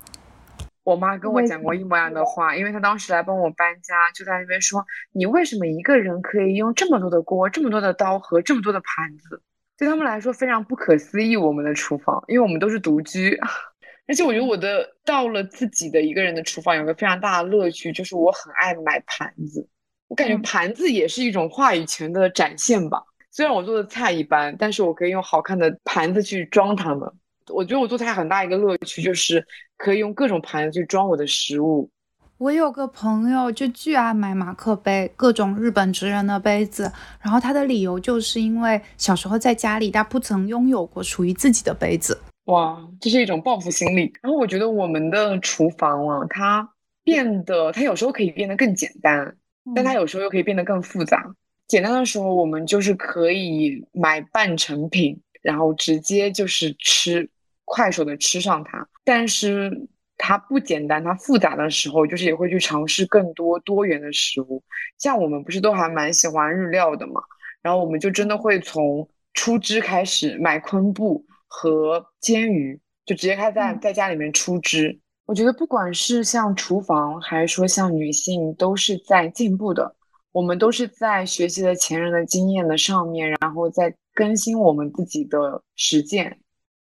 我妈跟我讲过一模一样的话，因为她当时来帮我搬家，就在那边说：“你为什么一个人可以用这么多的锅、这么多的刀和这么多的盘子？”对他们来说非常不可思议。我们的厨房，因为我们都是独居，而且我觉得我的到了自己的一个人的厨房，有个非常大的乐趣，就是我很爱买盘子。我感觉盘子也是一种话语权的展现吧。虽然我做的菜一般，但是我可以用好看的盘子去装它们。我觉得我做菜很大一个乐趣，就是可以用各种盘子去装我的食物。我有个朋友就巨爱买马克杯，各种日本职人的杯子。然后他的理由就是因为小时候在家里他不曾拥有过属于自己的杯子。哇，这是一种报复心理。然后我觉得我们的厨房啊，它变得，它有时候可以变得更简单，但它有时候又可以变得更复杂。简单的时候，我们就是可以买半成品，然后直接就是吃，快手的吃上它。但是它不简单，它复杂的时候，就是也会去尝试更多多元的食物。像我们不是都还蛮喜欢日料的嘛，然后我们就真的会从出汁开始买昆布。和煎鱼就直接开在在家里面出汁，我觉得不管是像厨房还是说像女性，都是在进步的。我们都是在学习了前人的经验的上面，然后再更新我们自己的实践。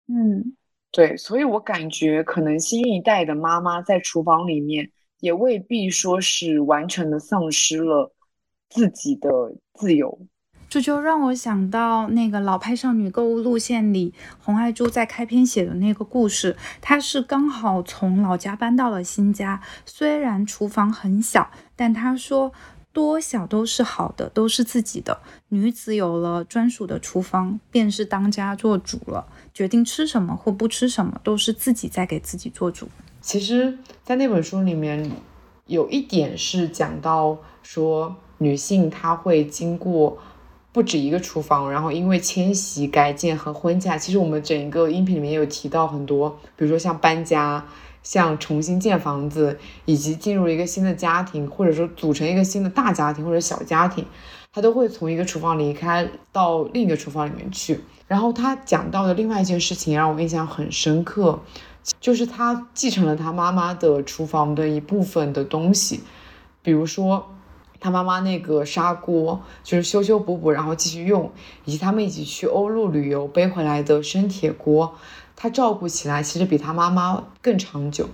嗯，对，所以我感觉可能新一代的妈妈在厨房里面也未必说是完全的丧失了自己的自由。这就让我想到那个老派少女购物路线里，洪爱珠在开篇写的那个故事。她是刚好从老家搬到了新家，虽然厨房很小，但她说多小都是好的，都是自己的。女子有了专属的厨房，便是当家做主了，决定吃什么或不吃什么，都是自己在给自己做主。其实，在那本书里面，有一点是讲到说，女性她会经过。不止一个厨房，然后因为迁徙、改建和婚嫁，其实我们整个音频里面有提到很多，比如说像搬家、像重新建房子，以及进入一个新的家庭，或者说组成一个新的大家庭或者小家庭，他都会从一个厨房离开到另一个厨房里面去。然后他讲到的另外一件事情让我印象很深刻，就是他继承了他妈妈的厨房的一部分的东西，比如说。他妈妈那个砂锅就是修修补补，然后继续用，以及他们一起去欧陆旅游背回来的生铁锅，他照顾起来其实比他妈妈更长久。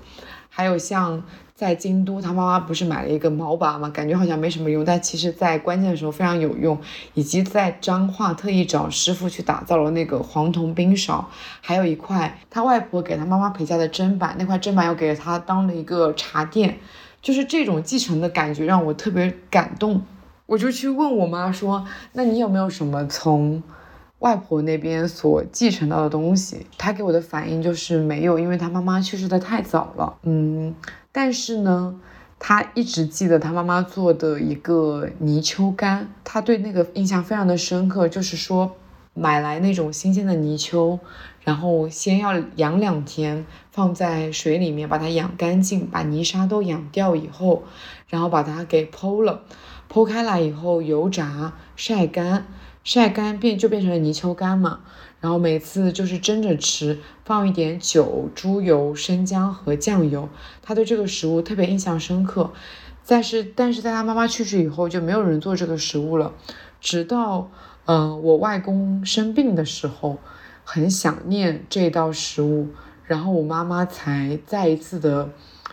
还有像在京都，他妈妈不是买了一个毛把吗？感觉好像没什么用，但其实在关键的时候非常有用。以及在彰化特意找师傅去打造了那个黄铜冰勺，还有一块他外婆给他妈妈陪嫁的砧板，那块砧板又给了他当了一个茶垫。就是这种继承的感觉让我特别感动，我就去问我妈说：“那你有没有什么从外婆那边所继承到的东西？”她给我的反应就是没有，因为她妈妈去世的太早了。嗯，但是呢，她一直记得她妈妈做的一个泥鳅干，她对那个印象非常的深刻，就是说买来那种新鲜的泥鳅。然后先要养两天，放在水里面把它养干净，把泥沙都养掉以后，然后把它给剖了，剖开来以后油炸晒干，晒干变就变成了泥鳅干嘛。然后每次就是蒸着吃，放一点酒、猪油、生姜和酱油。他对这个食物特别印象深刻，但是但是在他妈妈去世以后就没有人做这个食物了，直到嗯我外公生病的时候。很想念这道食物，然后我妈妈才再一次的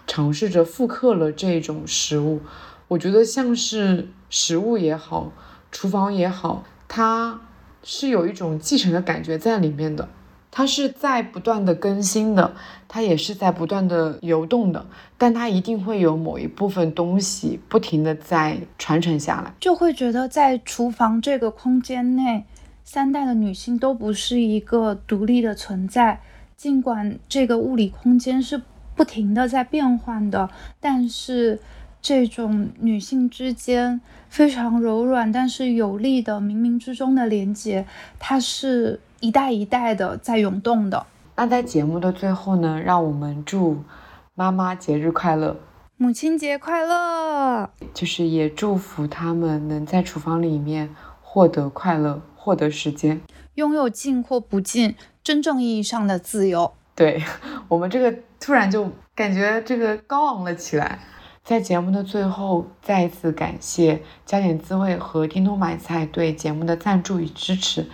尝试着复刻了这种食物。我觉得像是食物也好，厨房也好，它是有一种继承的感觉在里面的，它是在不断的更新的，它也是在不断的游动的，但它一定会有某一部分东西不停的在传承下来，就会觉得在厨房这个空间内。三代的女性都不是一个独立的存在，尽管这个物理空间是不停的在变换的，但是这种女性之间非常柔软但是有力的冥冥之中的连接，它是一代一代的在涌动的。那在节目的最后呢，让我们祝妈妈节日快乐，母亲节快乐，就是也祝福他们能在厨房里面获得快乐。获得时间，拥有进或不进真正意义上的自由。对 我们这个突然就感觉这个高昂了起来。在节目的最后，再一次感谢加点滋味和叮咚买菜对节目的赞助与支持。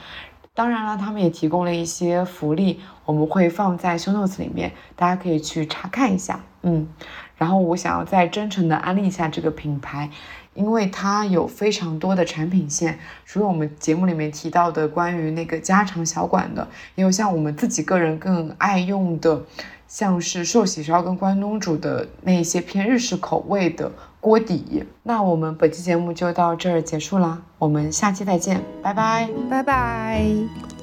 当然了，他们也提供了一些福利，我们会放在 show notes 里面，大家可以去查看一下。嗯，然后我想要再真诚的安利一下这个品牌，因为它有非常多的产品线，除了我们节目里面提到的关于那个家常小馆的，也有像我们自己个人更爱用的，像是寿喜烧跟关东煮的那些偏日式口味的锅底。那我们本期节目就到这儿结束啦，我们下期再见，拜拜，拜拜。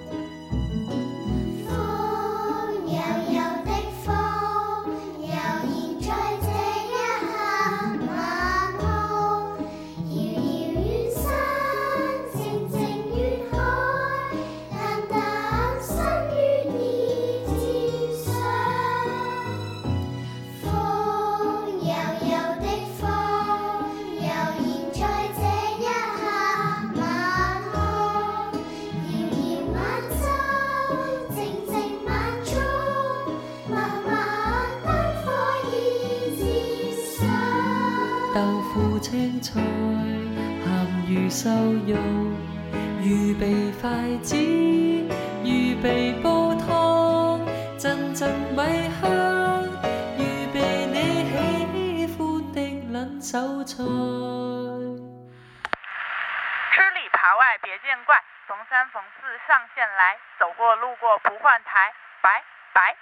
青菜鹹如瘦肉，預備筷子，預備煲湯，陣陣米香，預備你喜歡的撚手菜。吃里扒外別見怪，逢三逢四上線來，走過路過不換台，拜拜。